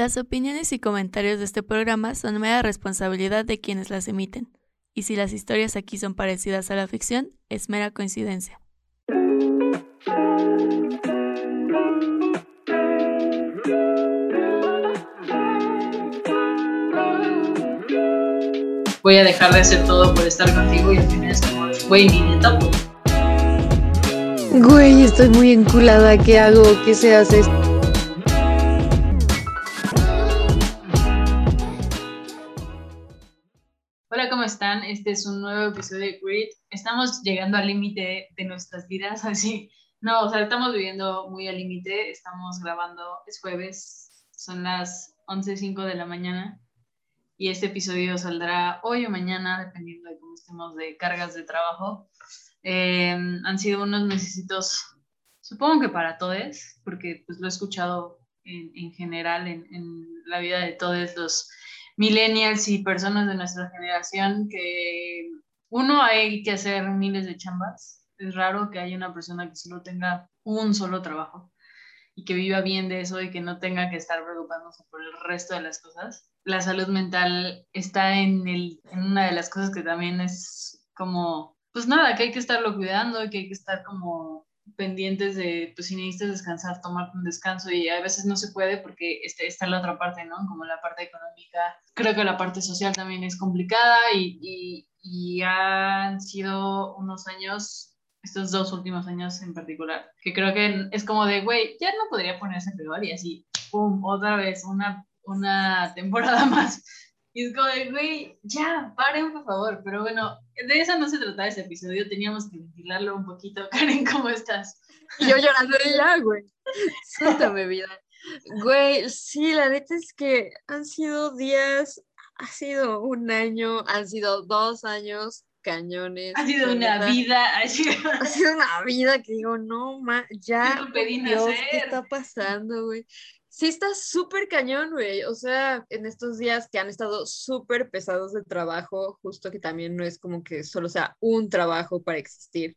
Las opiniones y comentarios de este programa son mera responsabilidad de quienes las emiten, y si las historias aquí son parecidas a la ficción, es mera coincidencia. Voy a dejar de hacer todo por estar contigo y al final es como, güey, ni neta. Güey, estoy muy enculada, ¿qué hago? ¿Qué se hace? ¿Cómo están? Este es un nuevo episodio de Grid. Estamos llegando al límite de nuestras vidas, así. No, o sea, estamos viviendo muy al límite. Estamos grabando, es jueves, son las 11.05 de la mañana. Y este episodio saldrá hoy o mañana, dependiendo de cómo estemos de cargas de trabajo. Eh, han sido unos necesitos, supongo que para todos, porque pues lo he escuchado en, en general en, en, la vida de todos los millennials y personas de nuestra generación, que uno hay que hacer miles de chambas. Es raro que haya una persona que solo tenga un solo trabajo y que viva bien de eso y que no tenga que estar preocupándose por el resto de las cosas. La salud mental está en, el, en una de las cosas que también es como pues nada, que hay que estarlo cuidando, que hay que estar como pendientes de, pues si necesitas descansar, tomarte un descanso y a veces no se puede porque este, está la otra parte, ¿no? Como la parte económica. Creo que la parte social también es complicada y, y, y han sido unos años, estos dos últimos años en particular, que creo que es como de, güey, ya no podría ponerse peor y así, ¡pum!, otra vez, una, una temporada más y es como de, güey, ya, paren por favor. Pero bueno, de eso no se trataba ese episodio, teníamos que ventilarlo un poquito. Karen, ¿cómo estás? Y yo llorando de ya, güey. Suéltame, vida. Güey, sí, la neta es que han sido días, ha sido un año, han sido dos años cañones. Ha sido una neta. vida. Ha sido... ha sido una vida que digo, no, ma, ya. Dios, ¿Qué está pasando, güey? Sí está súper cañón, güey. O sea, en estos días que han estado súper pesados de trabajo, justo que también no es como que solo sea un trabajo para existir.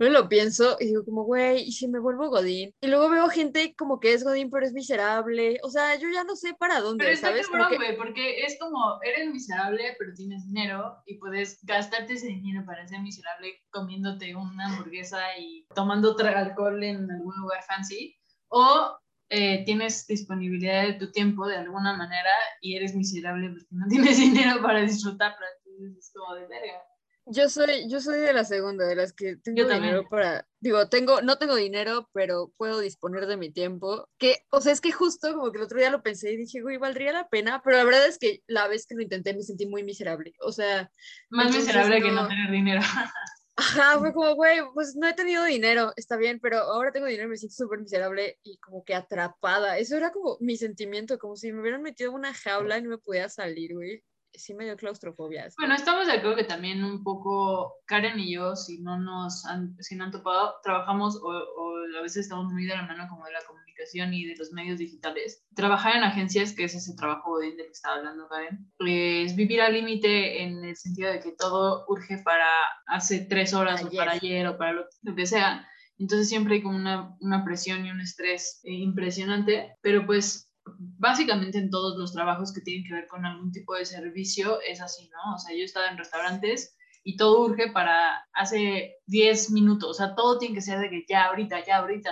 Yo lo pienso y digo como, güey, ¿y si me vuelvo Godín? Y luego veo gente como que es Godín, pero es miserable. O sea, yo ya no sé para dónde, pero ¿sabes? Cabrón, que... güey, porque es como, eres miserable, pero tienes dinero y puedes gastarte ese dinero para ser miserable comiéndote una hamburguesa y tomando alcohol en algún lugar fancy. O eh, tienes disponibilidad de tu tiempo de alguna manera y eres miserable porque no tienes dinero para disfrutarlo. Entonces es como de verga. Yo soy, yo soy de la segunda, de las que tengo dinero para, digo, tengo, no tengo dinero, pero puedo disponer de mi tiempo. Que, o sea, es que justo como que el otro día lo pensé y dije, güey, valdría la pena, pero la verdad es que la vez que lo intenté me sentí muy miserable. O sea, más miserable no... que no tener dinero. Ajá, fue como, güey, pues no he tenido dinero, está bien, pero ahora tengo dinero y me siento súper miserable y como que atrapada. Eso era como mi sentimiento, como si me hubieran metido en una jaula y no me podía salir, güey. Sí me dio claustrofobia. Bueno, estamos de acuerdo que también un poco Karen y yo, si no nos han, si no han topado, trabajamos o, o a veces estamos muy de la mano como de la comunicación y de los medios digitales. Trabajar en agencias, que es ese trabajo del que estaba hablando Karen, es vivir al límite en el sentido de que todo urge para hace tres horas ayer. o para ayer o para lo, lo que sea. Entonces siempre hay como una, una presión y un estrés eh, impresionante, pero pues básicamente en todos los trabajos que tienen que ver con algún tipo de servicio es así, ¿no? O sea, yo he estado en restaurantes y todo urge para hace 10 minutos, o sea, todo tiene que ser de que ya ahorita, ya ahorita.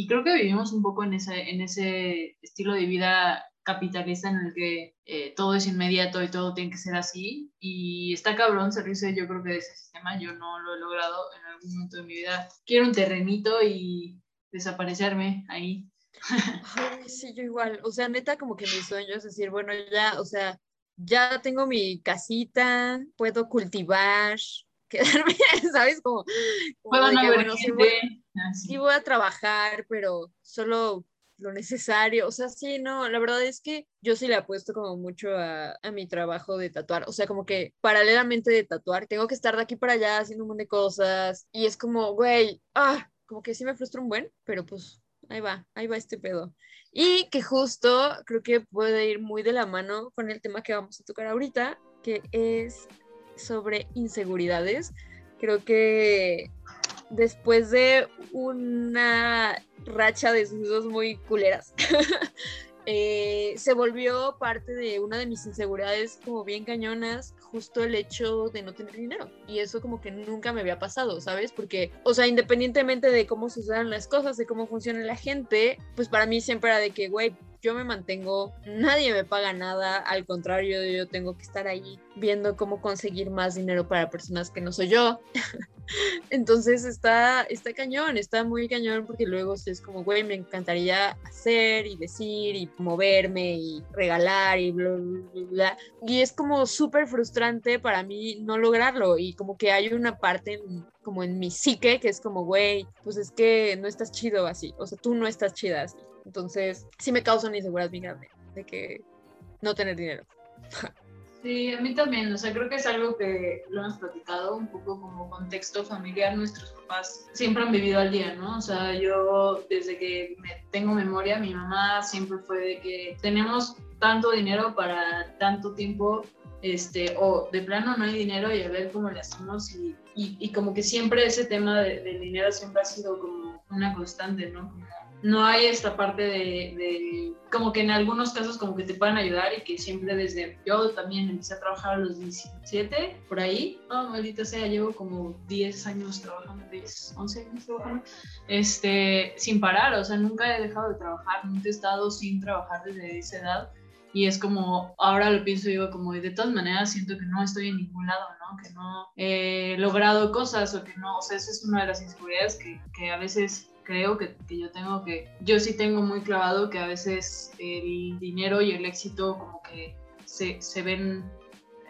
Y creo que vivimos un poco en ese, en ese estilo de vida capitalista en el que eh, todo es inmediato y todo tiene que ser así. Y está cabrón salirse, yo creo que de ese sistema, yo no lo he logrado en algún momento de mi vida. Quiero un terrenito y desaparecerme ahí. Ay, sí, yo igual. O sea, neta, como que mi sueño es decir, bueno, ya, o sea, ya tengo mi casita, puedo cultivar, quedarme, ¿sabes? Como, como puedo no que, bueno, sí voy, sí voy a trabajar, pero solo lo necesario, o sea, sí, no, la verdad es que yo sí le apuesto como mucho a, a, mi trabajo de tatuar, o sea, como que paralelamente de tatuar, tengo que estar de aquí para allá haciendo un montón de cosas. Y es como, güey, ah, como que sí me frustra un buen, pero pues ahí va, ahí va este pedo. Y que justo creo que puede ir muy de la mano con el tema que vamos a tocar ahorita, que es sobre inseguridades. Creo que después de una racha de sucesos muy culeras, eh, se volvió parte de una de mis inseguridades como bien cañonas, justo el hecho de no tener dinero. Y eso como que nunca me había pasado, ¿sabes? Porque, o sea, independientemente de cómo sucedan las cosas, de cómo funciona la gente, pues para mí siempre era de que, güey, yo me mantengo, nadie me paga nada, al contrario, yo tengo que estar ahí viendo cómo conseguir más dinero para personas que no soy yo. Entonces está, está cañón, está muy cañón porque luego es como, güey, me encantaría hacer y decir y moverme y regalar y bla, bla, bla. Y es como súper frustrante para mí no lograrlo y como que hay una parte como en mi psique que es como, güey, pues es que no estás chido así, o sea, tú no estás chida así. Entonces, sí me causa una inseguridad bien grande de que no tener dinero. Sí, a mí también, o sea, creo que es algo que lo hemos platicado un poco como contexto familiar, nuestros papás siempre han vivido al día, ¿no? O sea, yo desde que me tengo memoria, mi mamá siempre fue de que tenemos tanto dinero para tanto tiempo, este, o de plano no hay dinero y a ver cómo le hacemos y, y, como que siempre ese tema del dinero siempre ha sido como una constante, ¿no? No hay esta parte de, como que en algunos casos como que te puedan ayudar y que siempre desde yo también empecé a trabajar a los 17 por ahí no maldita sea llevo como 10 años trabajando 10 11 años trabajando este sin parar o sea nunca he dejado de trabajar nunca he estado sin trabajar desde esa edad y es como, ahora lo pienso digo como, de todas maneras siento que no estoy en ningún lado, ¿no? Que no he logrado cosas o que no, o sea, esa es una de las inseguridades que, que a veces creo que, que, yo tengo que, yo sí tengo muy clavado que a veces el dinero y el éxito como que se, se ven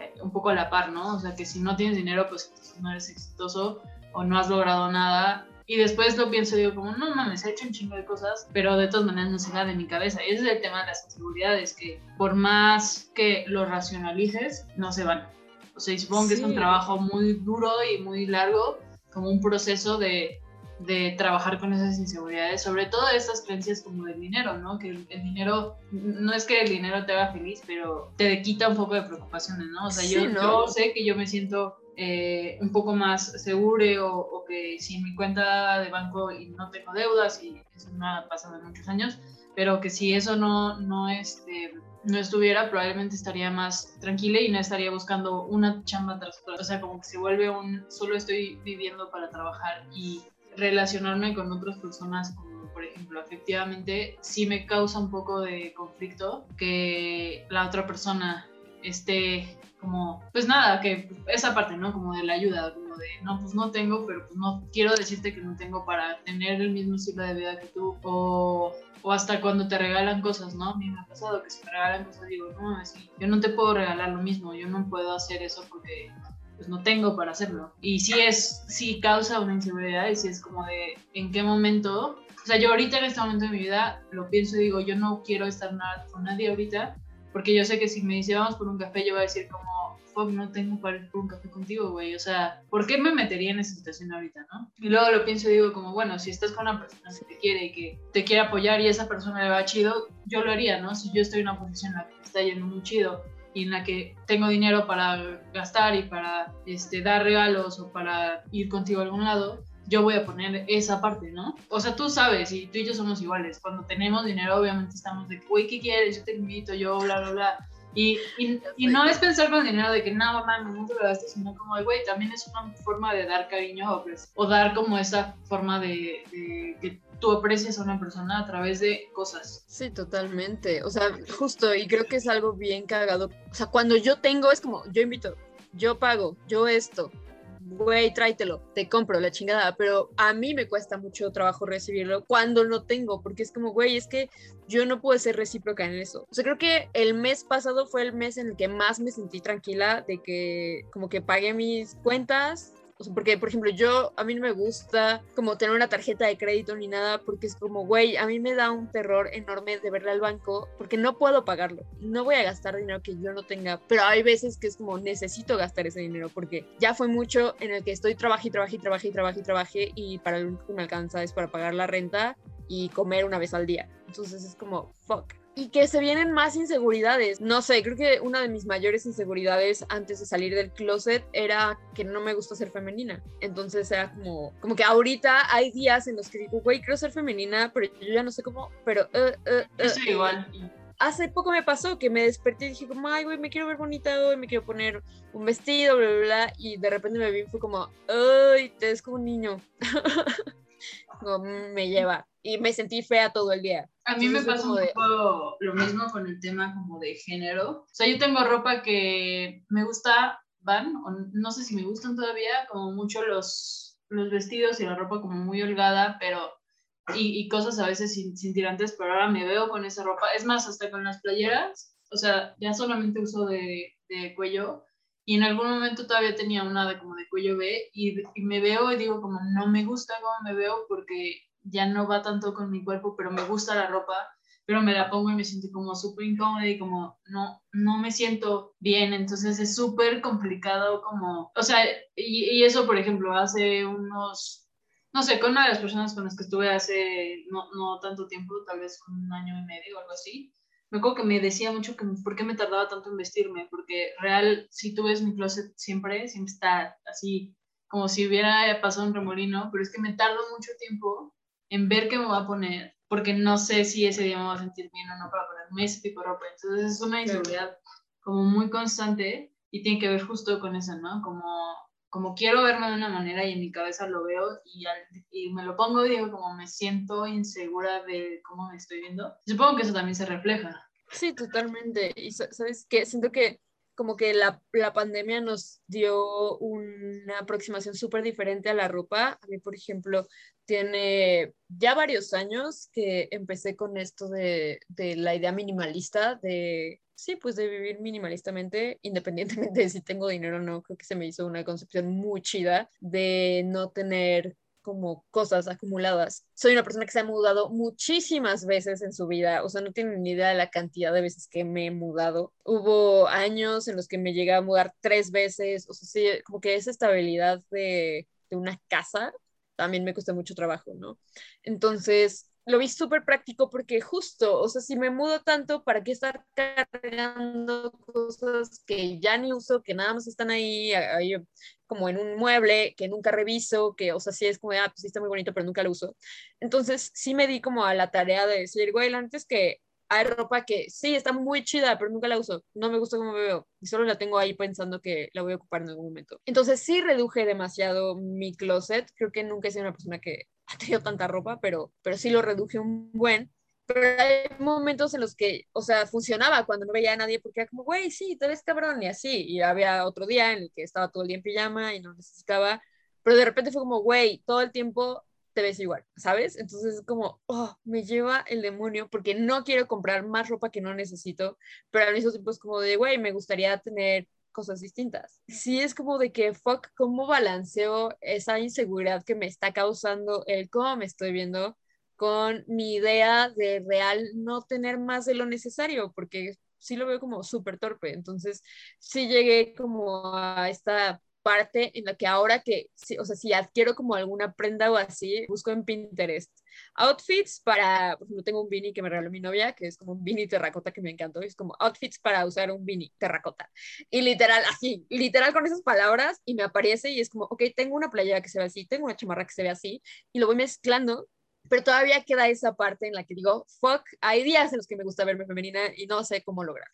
eh, un poco a la par, ¿no? O sea, que si no tienes dinero, pues no eres exitoso o no has logrado nada. Y después lo pienso y digo como, no mames, he hecho un chingo de cosas, pero de todas maneras no se da de mi cabeza. Y ese es el tema de las inseguridades, que por más que lo racionalices, no se van. O sea, supongo que es un trabajo muy duro y muy largo, como un proceso de de trabajar con esas inseguridades, sobre todo esas creencias como del dinero, ¿no? Que el, dinero, no es que el dinero te haga feliz, pero te quita un poco de preocupaciones, ¿no? O sea, yo, sé que yo me siento eh, un poco más seguro o, que si mi cuenta de banco y no tengo deudas y eso no ha pasado en muchos años, pero que si eso no, no, este, no estuviera, probablemente estaría más tranquila y no estaría buscando una chamba tras otra. O sea, como que se vuelve un, solo estoy viviendo para trabajar y relacionarme con otras personas, como por ejemplo, efectivamente, sí me causa un poco de conflicto que la otra persona esté como, pues nada, que esa parte, ¿no? Como de la ayuda, como de, no, pues no tengo, pero pues no quiero decirte que no tengo para tener el mismo estilo de vida que tú, o, o hasta cuando te regalan cosas, ¿no? A mí me ha pasado que si me regalan cosas, digo, no, así, yo no te puedo regalar lo mismo, yo no puedo hacer eso porque pues no tengo para hacerlo. Y sí es, sí causa una inseguridad y sí es como de en qué momento, o sea, yo ahorita en este momento de mi vida lo pienso y digo, yo no quiero estar nada con nadie ahorita, porque yo sé que si me dice vamos por un café, yo voy a decir como, fuck, no tengo para ir por un café contigo, güey, o sea, ¿por qué me metería en esa situación ahorita, no? Y luego lo pienso y digo como, bueno, si estás con una persona que te quiere y que te quiere apoyar y esa persona le va chido, yo lo haría, ¿no? Si yo estoy en una posición en la que me está yendo muy chido y en la que tengo dinero para gastar y para este, dar regalos o para ir contigo a algún lado, yo voy a poner esa parte, ¿no? O sea, tú sabes, y tú y yo somos iguales. Cuando tenemos dinero, obviamente estamos de, güey, ¿qué quieres? Yo te invito, yo, bla, bla, bla. Y, y, no es pensar con dinero de que no, no te lo gastes, sino como, güey, también es una forma de dar cariño o, pues, o dar como esa forma de, de que tú aprecias a una persona a través de cosas. Sí, totalmente. O sea, justo, y creo que es algo bien cagado. O sea, cuando yo tengo, es como, yo invito, yo pago, yo esto, güey, tráetelo, te compro la chingada, pero a mí me cuesta mucho trabajo recibirlo cuando no tengo, porque es como, güey, es que yo no puedo ser recíproca en eso. O sea, creo que el mes pasado fue el mes en el que más me sentí tranquila de que como que pagué mis cuentas, porque, por ejemplo, yo, a mí no me gusta como tener una tarjeta de crédito ni nada, porque es como, güey, a mí me da un terror enorme de verle al banco, porque no puedo pagarlo. No voy a gastar dinero que yo no tenga, pero hay veces que es como, necesito gastar ese dinero, porque ya fue mucho en el que estoy trabajé, y trabajé, y trabajé, y trabajé, y trabajé, y para lo único que me alcanza es para pagar la renta y comer una vez al día. Entonces es como, fuck y que se vienen más inseguridades. No sé, creo que una de mis mayores inseguridades antes de salir del closet era que no me gusta ser femenina. Entonces era como, como que ahorita hay días en los que digo, güey, quiero ser femenina, pero yo ya no sé cómo, pero... Uh, uh, uh, igual. hace poco me pasó que me desperté y dije como, ay, güey, me quiero ver bonita hoy, me quiero poner un vestido, bla, bla, bla, y de repente me vi y fue como, ay, te ves como un niño. como, mm, me lleva. Y me sentí fea todo el día. A mí me pasa un poco lo mismo con el tema como de género. O sea, yo tengo ropa que me gusta, van, o no sé si me gustan todavía, como mucho los, los vestidos y la ropa como muy holgada, pero y, cosas a veces sin, sin, tirantes, pero ahora me veo con esa ropa. Es más, hasta con las playeras, o sea, ya solamente uso de, de cuello y en algún momento todavía tenía una de como de cuello B y, y, me veo y digo como no me gusta cómo me veo porque ya no va tanto con mi cuerpo, pero me gusta la ropa, pero me la pongo y me siento como súper incómoda y como no, no me siento bien, entonces es súper complicado como, o sea, y, eso por ejemplo hace unos no sé, con una de las personas con las que estuve hace no, no tanto tiempo, tal vez un año y medio o algo así, me acuerdo que me decía mucho que por qué me tardaba tanto en vestirme, porque real, si tú ves mi closet siempre, siempre está así, como si hubiera pasado un remolino, pero es que me tardo mucho tiempo en ver qué me va a poner, porque no sé si ese día me va a sentir bien o no para ponerme ese tipo de ropa. Entonces es una inseguridad como muy constante y tiene que ver justo con eso, ¿no? Como como quiero verme de una manera y en mi cabeza lo veo y, y, me lo pongo y digo como me siento insegura de cómo me estoy viendo. Supongo que eso también se refleja. Sí, totalmente. Y sabes que siento que como que la, la pandemia nos dio una aproximación súper diferente a la ropa. A mí, por ejemplo, tiene ya varios años que empecé con esto de, de la idea minimalista, de sí, pues de vivir minimalistamente, independientemente de si tengo dinero o no, creo que se me hizo una concepción muy chida de no tener como cosas acumuladas. Soy una persona que se ha mudado muchísimas veces en su vida, o sea, no tienen ni idea de la cantidad de veces que me he mudado. Hubo años en los que me llegué a mudar tres veces, o sea, sí, como que esa estabilidad de, de una casa también me cuesta mucho trabajo, ¿no? Entonces, lo vi súper práctico porque justo, o sea, si me mudo tanto, ¿para qué estar cargando cosas que ya ni uso, que nada más están ahí, ahí como en un mueble, que nunca reviso, que, o sea, sí es como, ah, pues sí está muy bonito, pero nunca lo uso. Entonces, sí me di como a la tarea de decir, güey, antes que hay ropa que sí está muy chida, pero nunca la uso. No me gusta cómo me veo y solo la tengo ahí pensando que la voy a ocupar en algún momento. Entonces sí reduje demasiado mi closet. Creo que nunca he sido una persona que ha tenido tanta ropa, pero, pero sí lo reduje un buen. Pero hay momentos en los que, o sea, funcionaba cuando no veía a nadie porque era como, güey, sí, te ves cabrón y así. Y había otro día en el que estaba todo el día en pijama y no necesitaba. Pero de repente fue como, güey, todo el tiempo te ves igual, ¿sabes? Entonces es como, oh, me lleva el demonio porque no quiero comprar más ropa que no necesito, pero al mismo tiempo es como de, güey, me gustaría tener cosas distintas. Sí es como de que, fuck, ¿cómo balanceo esa inseguridad que me está causando el cómo me estoy viendo con mi idea de real no tener más de lo necesario? Porque sí lo veo como súper torpe. Entonces, sí llegué como a esta parte en la que ahora que, o sea, si adquiero como alguna prenda o así, busco en Pinterest outfits para, por ejemplo, tengo un beanie que me regaló mi novia, que es como un beanie terracota que me encantó, es como outfits para usar un beanie terracota. Y literal, así, literal con esas palabras, y me aparece y es como, ok, tengo una playera que se ve así, tengo una chamarra que se ve así, y lo voy mezclando pero todavía queda esa parte en la que digo, fuck, hay días en los que me gusta verme femenina y no sé cómo lograr.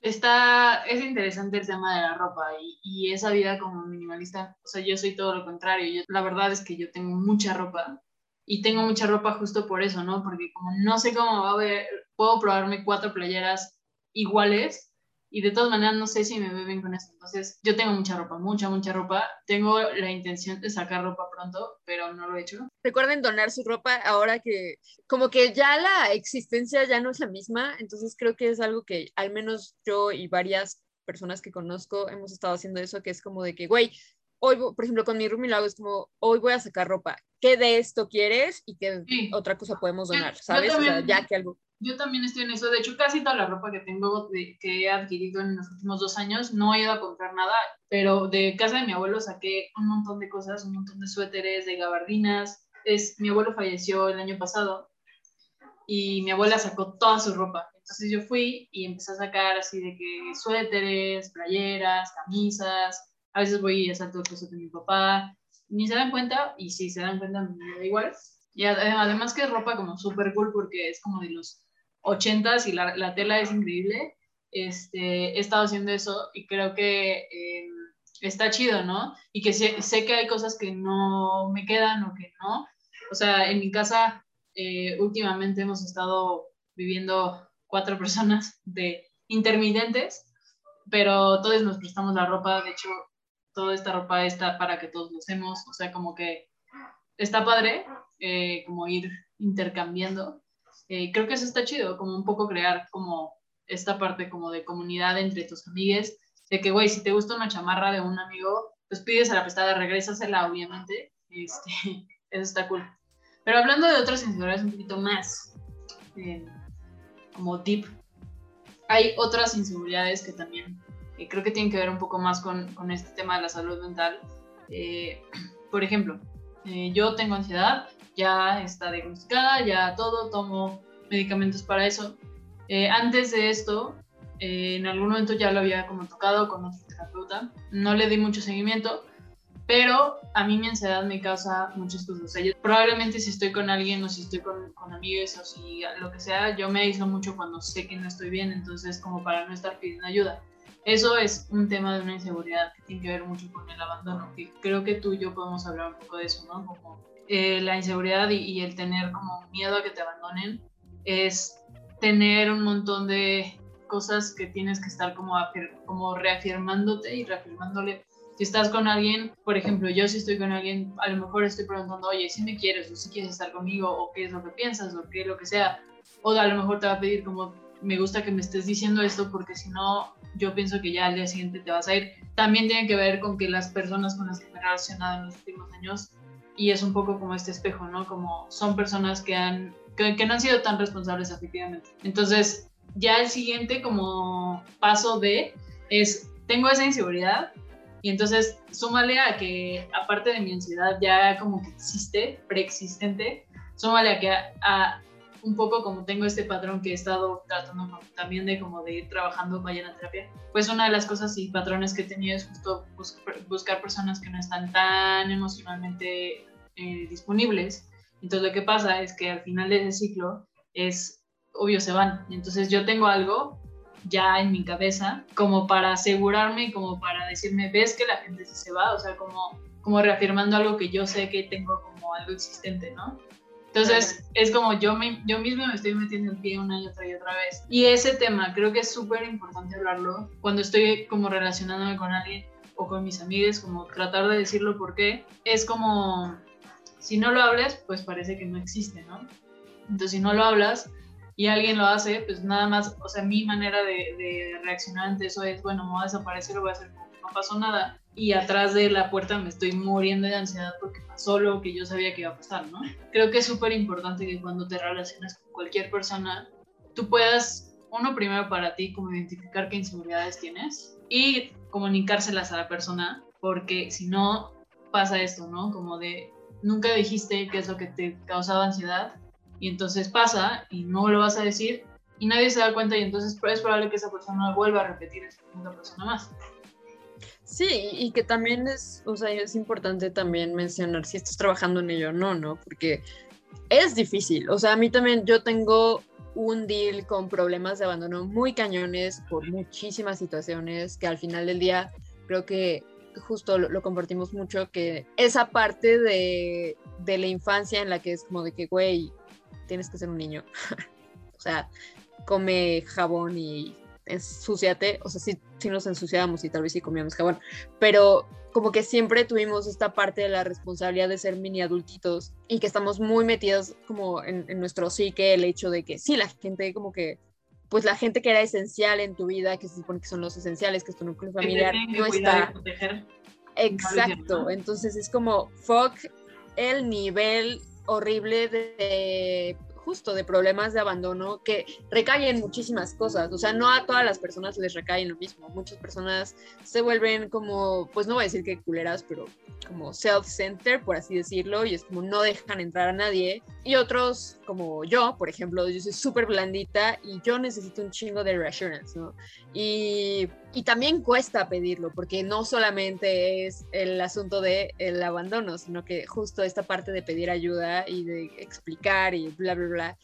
Está, es interesante el tema de la ropa y, y, esa vida como minimalista, o sea, yo soy todo lo contrario, yo, la verdad es que yo tengo mucha ropa y tengo mucha ropa justo por eso, ¿no? Porque como no sé cómo va a ver, puedo probarme cuatro playeras iguales y de todas maneras no sé si me veo bien con eso. Entonces, yo tengo mucha ropa, mucha, mucha ropa. Tengo la intención de sacar ropa pronto, pero no lo he hecho. Recuerden donar su ropa ahora que como que ya la existencia ya no es la misma, entonces creo que es algo que al menos yo y varias personas que conozco hemos estado haciendo eso, que es como de que, güey, hoy, por ejemplo, con mi roomie lo hago, es como, hoy voy a sacar ropa. ¿Qué de esto quieres y qué otra cosa podemos donar? ¿Sabes? o sea, ya que algo yo también estoy en eso. De hecho, casi toda la ropa que tengo, que he adquirido en los últimos dos años, no he ido a comprar nada, pero de casa de mi abuelo saqué un montón de cosas, un montón de suéteres, de gabardinas. Es, mi abuelo falleció el año pasado y mi abuela sacó toda su ropa. Entonces yo fui y empecé a sacar así de que suéteres, playeras, camisas. A veces voy a todo el cosas de mi papá. Ni se dan cuenta, y si se dan cuenta, me da igual. Y además que es ropa como súper cool porque es como de los ochentas y la, la, tela es increíble. Este, he estado haciendo eso y creo que em, está chido, ¿no? Y que sé, sé, que hay cosas que no me quedan o que no. O sea, en mi casa eh, últimamente hemos estado viviendo cuatro personas de intermitentes, pero todos nos prestamos la ropa, de hecho, toda esta ropa está para que todos lo usemos, o sea, como que está padre, eh, como ir intercambiando. Eh, creo que eso está chido, como un poco crear como esta parte como de comunidad entre tus amigues, de que, güey, si te gusta una chamarra de un amigo, pues pides a la prestada, regrésasela, obviamente, este, eso está cool. Pero hablando de otras inseguridades un poquito más, eh, como deep, hay otras inseguridades que también creo que tienen que ver un poco más con, con este tema de la salud mental. por ejemplo, eh, yo tengo ansiedad, ya está diagnosticada, ya todo, tomo medicamentos para eso. Eh, antes de esto, eh, en algún momento ya lo había como tocado con otro terapeuta, no le di mucho seguimiento, pero a mí mi ansiedad me causa muchas cosas. probablemente si estoy con alguien o si estoy con, con amigos o si lo que sea, yo me aíslo mucho cuando sé que no estoy bien, entonces como para no estar pidiendo ayuda. Eso es un tema de una inseguridad que tiene que ver mucho con el abandono, que creo que tú y yo podemos hablar un poco de eso, ¿no? Como eh, la inseguridad y, el tener como miedo a que te abandonen es tener un montón de cosas que tienes que estar como, como reafirmándote y reafirmándole. Si estás con alguien, por ejemplo, yo si estoy con alguien, a lo mejor estoy preguntando, oye, si me quieres o si quieres estar conmigo o qué es lo que piensas o qué es lo que sea. O a lo mejor te va a pedir como, me gusta que me estés diciendo esto porque si no, yo pienso que ya al día siguiente te vas a ir. También tiene que ver con que las personas con las que me he relacionado en los últimos años, y es un poco como este espejo, ¿no? Como son personas que, han, que, no han sido tan responsables efectivamente. Entonces, ya el siguiente como paso de es, tengo esa inseguridad, y entonces súmale a que aparte de mi ansiedad ya como que existe, preexistente, súmale a que a, un poco como tengo este patrón que he estado tratando también de como de ir trabajando vaya la terapia, pues una de las cosas y patrones que he tenido es justo buscar personas que no están tan emocionalmente eh, disponibles. Entonces lo que pasa es que al final de ese ciclo es obvio se van. Entonces yo tengo algo ya en mi cabeza como para asegurarme y como para decirme, ves que la gente se va, o sea, como, como reafirmando algo que yo sé que tengo como algo existente, ¿no? Entonces, es como yo, me, yo mismo me estoy metiendo el pie una y otra y otra vez. Y ese tema creo que es súper importante hablarlo cuando estoy como relacionándome con alguien o con mis amigos, como tratar de decirlo porque es como, si no lo hablas, pues parece que no existe, ¿no? Entonces, si no lo hablas y alguien lo hace, pues nada más, o sea, mi manera de, de reaccionar ante eso es, bueno, me voy a desaparecer o voy a hacer como no pasó nada y atrás de la puerta me estoy muriendo de ansiedad porque pasó lo que yo sabía que iba a pasar, ¿no? Creo que es súper importante que cuando te relacionas con cualquier persona, tú puedas, uno primero para ti, como identificar qué inseguridades tienes y comunicárselas a la persona, porque si no pasa esto, ¿no? Como de nunca dijiste qué es lo que te causaba ansiedad y entonces pasa y no lo vas a decir y nadie se da cuenta y entonces es probable que esa persona vuelva a repetir esa persona más. Sí, y que también es, o sea, es importante también mencionar si estás trabajando en ello o no, ¿no? Porque es difícil, o sea, a mí también yo tengo un deal con problemas de abandono muy cañones por muchísimas situaciones que al final del día creo que justo lo, compartimos mucho, que esa parte de, de, la infancia en la que es como de que, güey, tienes que ser un niño. o sea, come jabón y ensuciate, o sea, sí, sí nos ensuciábamos y tal vez sí comíamos jabón, pero como que siempre tuvimos esta parte de la responsabilidad de ser mini adultitos y que estamos muy metidos como en, nuestro psique, el hecho de que sí, la gente como que, pues la gente que era esencial en tu vida, que se supone que son los esenciales, que es tu núcleo familiar, no está. Exacto, entonces es como, fuck el nivel horrible de justo de problemas de abandono que recaen muchísimas cosas. O sea, no a todas las personas les recaen lo mismo. Muchas personas se vuelven como, pues no voy a decir que culeras, pero como self-center, por así decirlo, y es como no dejan entrar a nadie. Y otros, como yo, por ejemplo, yo soy súper blandita y yo necesito un chingo de reassurance, ¿no? Y, y, también cuesta pedirlo, porque no solamente es el asunto del el abandono, sino que justo esta parte de pedir ayuda y de explicar y bla, bla, bla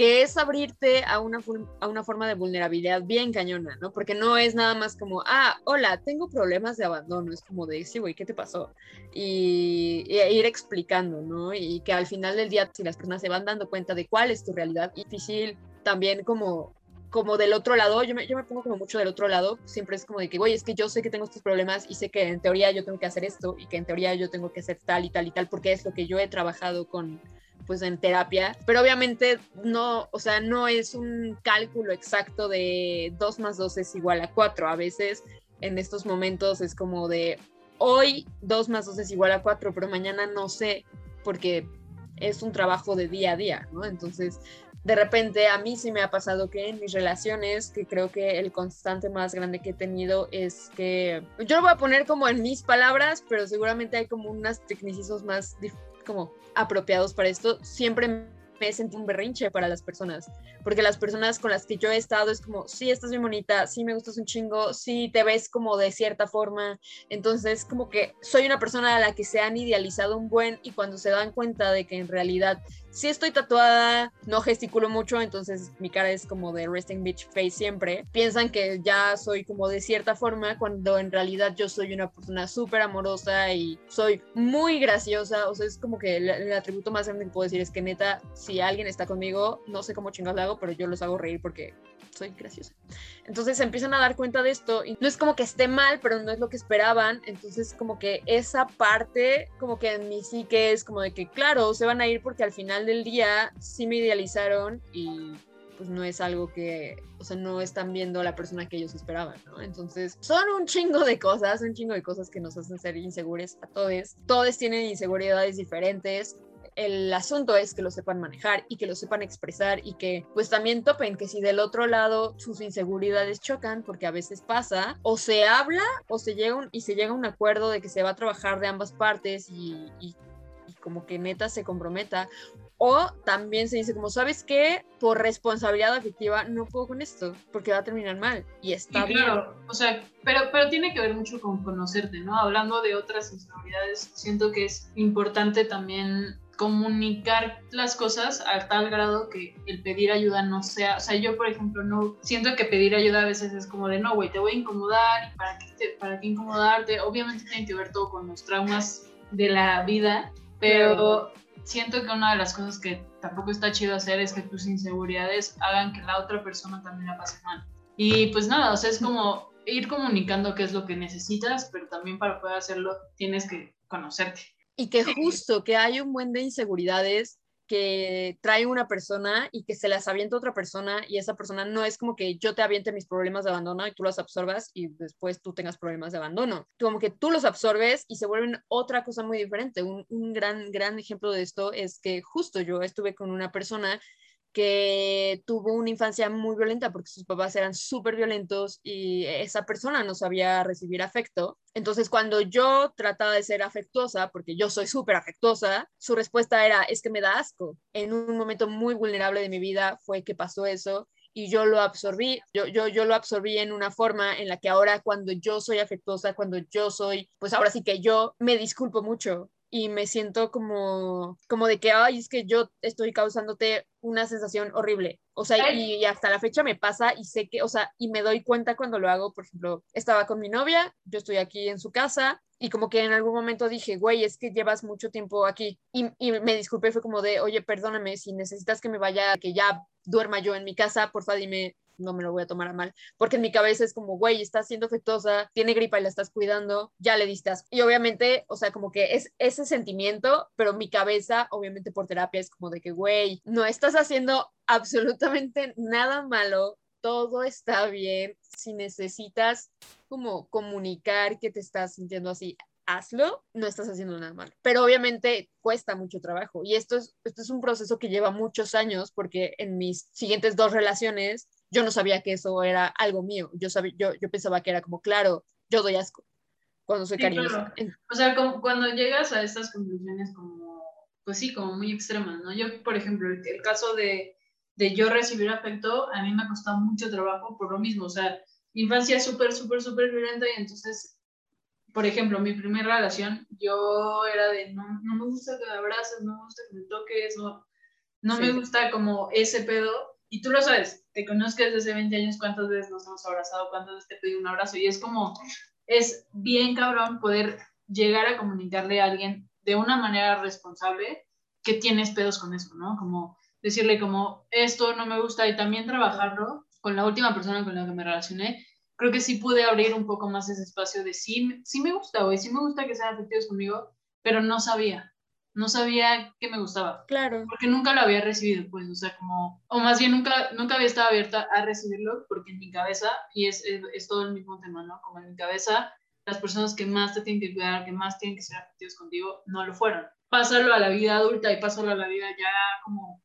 que es abrirte a una, a una forma de vulnerabilidad bien cañona, ¿no? Porque no es nada más como, ah, hola, tengo problemas de abandono, es como de, sí, güey, ¿qué te pasó? Y, ir explicando, ¿no? Y que al final del día, si las personas se van dando cuenta de cuál es tu realidad, difícil también como como del otro lado, yo me, yo me pongo como mucho del otro lado, siempre es como de que, güey, es que yo sé que tengo estos problemas y sé que en teoría yo tengo que hacer esto y que en teoría yo tengo que hacer tal y tal y tal, porque es lo que yo he trabajado con, pues en terapia, pero obviamente no, o sea, no es un cálculo exacto de 2 más 2 es igual a 4, a veces en estos momentos es como de hoy 2 más 2 es igual a 4, pero mañana no sé, porque es un trabajo de día a día, ¿no? Entonces, de repente a mí sí me ha pasado que en mis relaciones, que creo que el constante más grande que he tenido es que yo lo voy a poner como en mis palabras, pero seguramente hay como unas tecnicismos más como apropiados para esto. Siempre me sentí un berrinche para las personas, porque las personas con las que yo he estado es como, sí, estás bien bonita, sí, me gustas un chingo, sí, te ves como de cierta forma, entonces como que soy una persona a la que se han idealizado un buen y cuando se dan cuenta de que en realidad si estoy tatuada, no gesticulo mucho, entonces mi cara es como de resting bitch face siempre. Piensan que ya soy como de cierta forma, cuando en realidad yo soy una persona súper amorosa y soy muy graciosa. O sea, es como que el, atributo más grande que puedo decir es que neta, si alguien está conmigo, no sé cómo chingados lo hago, pero yo los hago reír porque soy graciosa. Entonces se empiezan a dar cuenta de esto y no es como que esté mal, pero no es lo que esperaban. Entonces como que esa parte, como que en mí sí que es como de que, claro, se van a ir porque al final del día sí me idealizaron y pues no es algo que, o sea, no están viendo la persona que ellos esperaban, ¿no? Entonces, son un chingo de cosas, un chingo de cosas que nos hacen ser inseguros a todos. Todos tienen inseguridades diferentes el asunto es que lo sepan manejar y que lo sepan expresar y que pues también topen que si del otro lado sus inseguridades chocan, porque a veces pasa, o se habla o se llega un, y se llega a un acuerdo de que se va a trabajar de ambas partes y, y como que neta se comprometa. O también se dice como, ¿sabes qué? Por responsabilidad afectiva no puedo con esto, porque va a terminar mal. Y está bien. Claro, o sea, pero, pero tiene que ver mucho con conocerte, ¿no? Hablando de otras inseguridades, siento que es importante también comunicar las cosas a tal grado que el pedir ayuda no sea, o sea, yo por ejemplo no siento que pedir ayuda a veces es como de no, güey, te voy a incomodar y para qué, para qué incomodarte, obviamente tiene que ver todo con los traumas de la vida, pero siento que una de las cosas que tampoco está chido hacer es que tus inseguridades hagan que la otra persona también la pase mal. Y pues nada, o sea, es como ir comunicando qué es lo que necesitas, pero también para poder hacerlo tienes que conocerte. Y que justo que hay un buen de inseguridades que trae una persona y que se las avienta otra persona y esa persona no es como que yo te aviente mis problemas de abandono y tú los absorbas y después tú tengas problemas de abandono. Como que tú los absorbes y se vuelven otra cosa muy diferente. Un, un gran, gran ejemplo de esto es que justo yo estuve con una persona que tuvo una infancia muy violenta porque sus papás eran súper violentos y esa persona no sabía recibir afecto. Entonces, cuando yo trataba de ser afectuosa, porque yo soy súper afectuosa, su respuesta era, es que me da asco. En un momento muy vulnerable de mi vida fue que pasó eso y yo lo absorbí, yo, yo, yo lo absorbí en una forma en la que ahora cuando yo soy afectuosa, cuando yo soy, pues ahora sí que yo me disculpo mucho y me siento como, como de que, ay, es que yo estoy causándote una sensación horrible. O sea, y, hasta la fecha me pasa y sé que, o sea, y me doy cuenta cuando lo hago, por ejemplo, estaba con mi novia, yo estoy aquí en su casa y como que en algún momento dije, güey, es que llevas mucho tiempo aquí. Y, y me disculpé, fue como de, oye, perdóname, si necesitas que me vaya, que ya duerma yo en mi casa, porfa, dime, no me lo voy a tomar a mal, porque en mi cabeza es como, güey, está siendo afectuosa, tiene gripa y la estás cuidando, ya le diste Y obviamente, o sea, como que es ese sentimiento, pero mi cabeza, obviamente por terapia, es como de que, güey, no estás haciendo absolutamente nada malo, todo está bien, si necesitas como comunicar que te estás sintiendo así, hazlo, no estás haciendo nada mal. Pero obviamente cuesta mucho trabajo y esto es, esto es un proceso que lleva muchos años porque en mis siguientes dos relaciones yo no sabía que eso era algo mío. Yo, sabía, yo, yo pensaba que era como, claro, yo doy asco cuando soy cariñosa. O sea, como, cuando llegas a estas conclusiones como, pues sí, como muy extremas, ¿no? Yo, por ejemplo, el, caso de, de, yo recibir afecto, a mí me ha costado mucho trabajo por lo mismo. O sea, infancia súper, súper, súper violenta y entonces por ejemplo, mi primera relación, yo era de, no, no me gusta que me abraces, no me gusta que me toques, no, no me gusta como ese pedo, y tú lo sabes, te conozco desde hace 20 años, cuántas veces nos hemos abrazado, cuántas veces te pedí un abrazo, y es como, es bien cabrón poder llegar a comunicarle a alguien de una manera responsable que tienes pedos con eso, ¿no? Como decirle como, esto no me gusta, y también trabajarlo con la última persona con la que me relacioné, creo que sí pude abrir un poco más ese espacio de sí, sí me gusta, güey, sí me gusta que sean afectivos conmigo, pero no sabía, no sabía que me gustaba. Claro. Porque nunca lo había recibido, pues, o sea, como, o más bien nunca, nunca había estado abierta a recibirlo, porque en mi cabeza, y es, es, todo el mismo tema, ¿no? Como en mi cabeza, las personas que más te tienen que cuidar, que más tienen que ser afectivos contigo, no lo fueron. Pásalo a la vida adulta y pásalo a la vida ya como,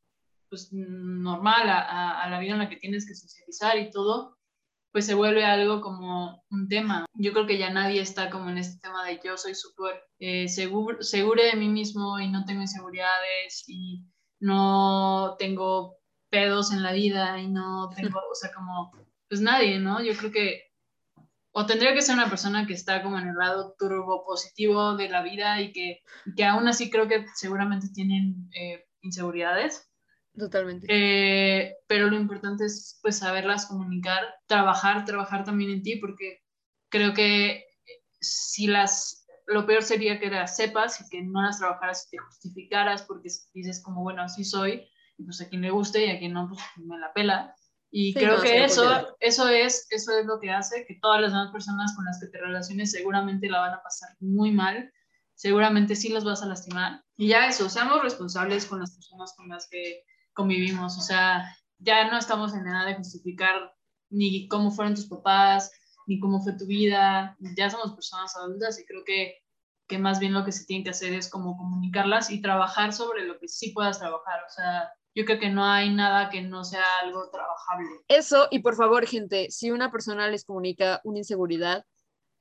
pues, normal, a, a la vida en la que tienes que socializar y todo, pues se vuelve algo como un tema. Yo creo que ya nadie está como en este tema de yo soy súper eh, seguro, seguro de mí mismo y no tengo inseguridades y no tengo pedos en la vida y no tengo, o sea, como, pues nadie, ¿no? Yo creo que o tendría que ser una persona que está como en el lado turbo positivo de la vida y que, que aún así creo que seguramente tienen eh, inseguridades Totalmente. Eh, pero lo importante es pues saberlas comunicar, trabajar, trabajar también en ti, porque creo que si las, lo peor sería que las sepas y que no las trabajaras y te justificaras porque dices como, bueno, así soy, y pues a quien le guste y a quien no, pues me la pela. Y creo que eso, eso, es, eso es lo que hace que todas las demás personas con las que te relaciones seguramente la van a pasar muy mal, seguramente sí las vas a lastimar. Y ya eso, seamos responsables con las personas con las que convivimos, o sea, ya no estamos en edad de justificar ni cómo fueron tus papás, ni cómo fue tu vida, ya somos personas adultas y creo que, que más bien lo que se tiene que hacer es como comunicarlas y trabajar sobre lo que sí puedas trabajar, o sea, yo creo que no hay nada que no sea algo trabajable. Eso, y por favor, gente, si una persona les comunica una inseguridad,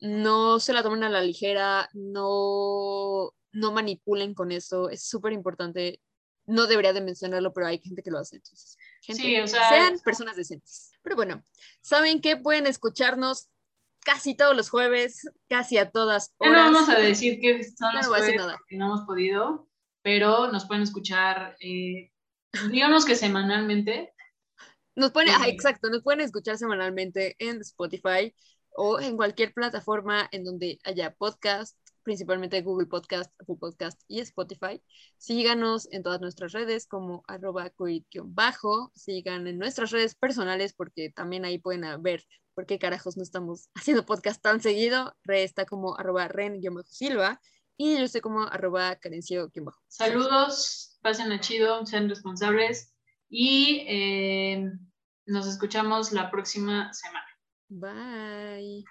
no se la tomen a la ligera, no, no manipulen con eso, es súper importante no debería de mencionarlo, pero hay gente que lo hace. Entonces, gente, sean personas decentes. Pero bueno, saben que pueden escucharnos casi todos los jueves, casi a todas horas. no vamos a decir que son los jueves que no hemos podido, pero nos pueden escuchar, eh, digamos que semanalmente. Nos pueden, eh, exacto, nos pueden escuchar semanalmente en Spotify o en cualquier plataforma en donde haya podcast principalmente Google Podcast, Apple Podcast y Spotify. Síganos en todas nuestras redes como arroba bajo Sigan en nuestras redes personales porque también ahí pueden ver por qué carajos no estamos haciendo podcast tan seguido. Re está como arroba ren-silva y yo estoy como arroba carencio-bajo. Saludos, pasen a chido, sean responsables y eh, nos escuchamos la próxima semana. Bye.